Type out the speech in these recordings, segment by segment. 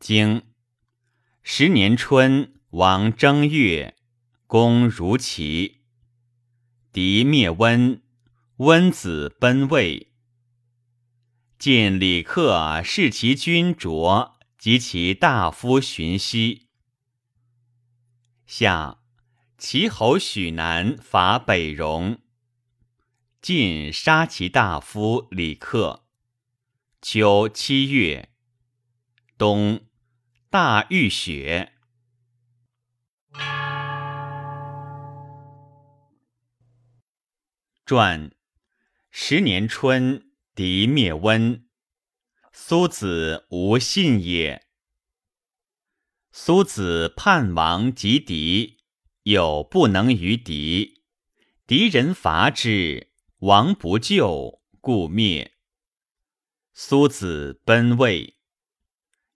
经十年春，王正月，公如齐。敌灭温，温子奔魏。晋李克视其君卓及其大夫荀息。夏，齐侯许南伐北戎。晋杀其大夫李克。秋七月，冬，大浴雪。传十年春，敌灭温。苏子无信也。苏子叛王及敌，有不能于敌，敌人伐之，王不救，故灭。苏子奔魏。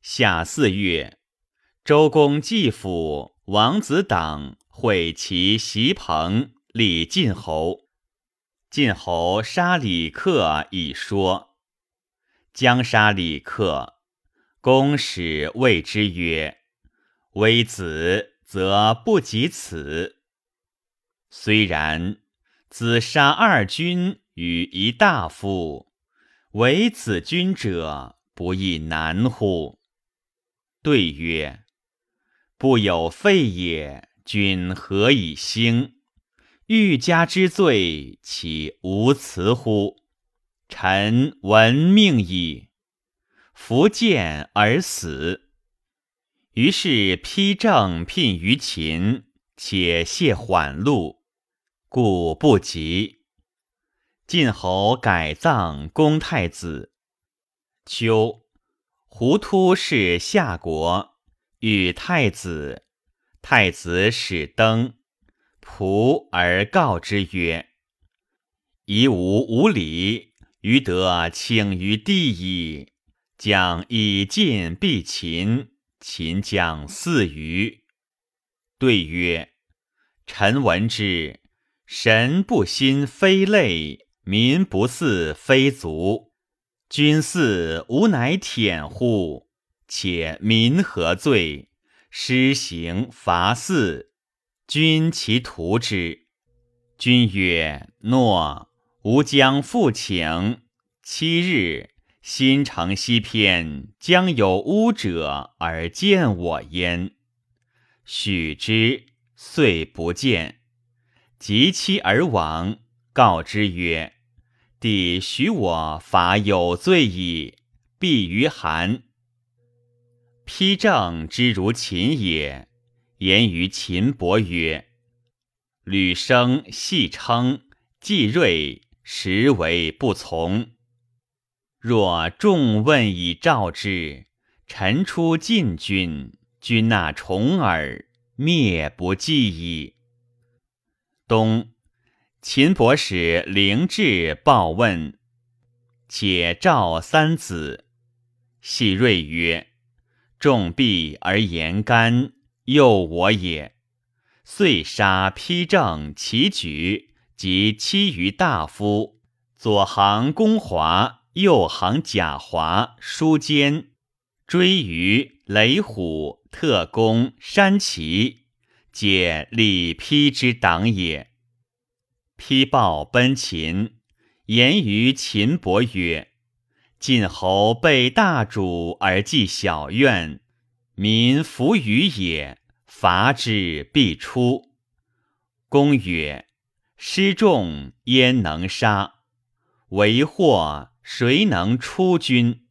夏四月，周公季父王子党会其袭彭，立晋侯。晋侯杀李克以说。将杀李克，公使谓之曰：“微子则不及此。虽然，子杀二君与一大夫。”为子君者，不亦难乎？对曰：不有废也，君何以兴？欲加之罪，岂无辞乎？臣闻命矣。弗见而死。于是披正聘于秦，且谢缓路，故不及。晋侯改葬公太子。秋，胡突是夏国，与太子。太子使登，仆而告之曰：“夷吾无礼，于得请于地矣。将以晋必秦，秦将四余。”对曰：“臣闻之，神不心非类。”民不似非族，君祀吾乃舔乎？且民何罪？施行伐祀，君其图之。君曰：“诺。”吾将复请。七日，新城西偏将有巫者而见我焉。许之，遂不见。及期而亡。告之曰：“帝许我伐有罪矣，必于韩。”丕正之如秦也，言于秦伯曰：“吕生戏称，季瑞实为不从。若众问以召之，臣出晋君，君纳重耳，灭不计矣。”冬。秦伯使灵志报问，且召三子。细锐曰：“众必而言干，诱我也。”遂杀丕正、齐举及七余大夫，左行公华，右行贾华、书坚，追于雷虎、特公、山齐，皆立丕之党也。丕报奔秦，言于秦伯曰：“晋侯被大主而继小怨，民弗与也。伐之必出。”公曰：“失众焉能杀？为祸谁能出君？”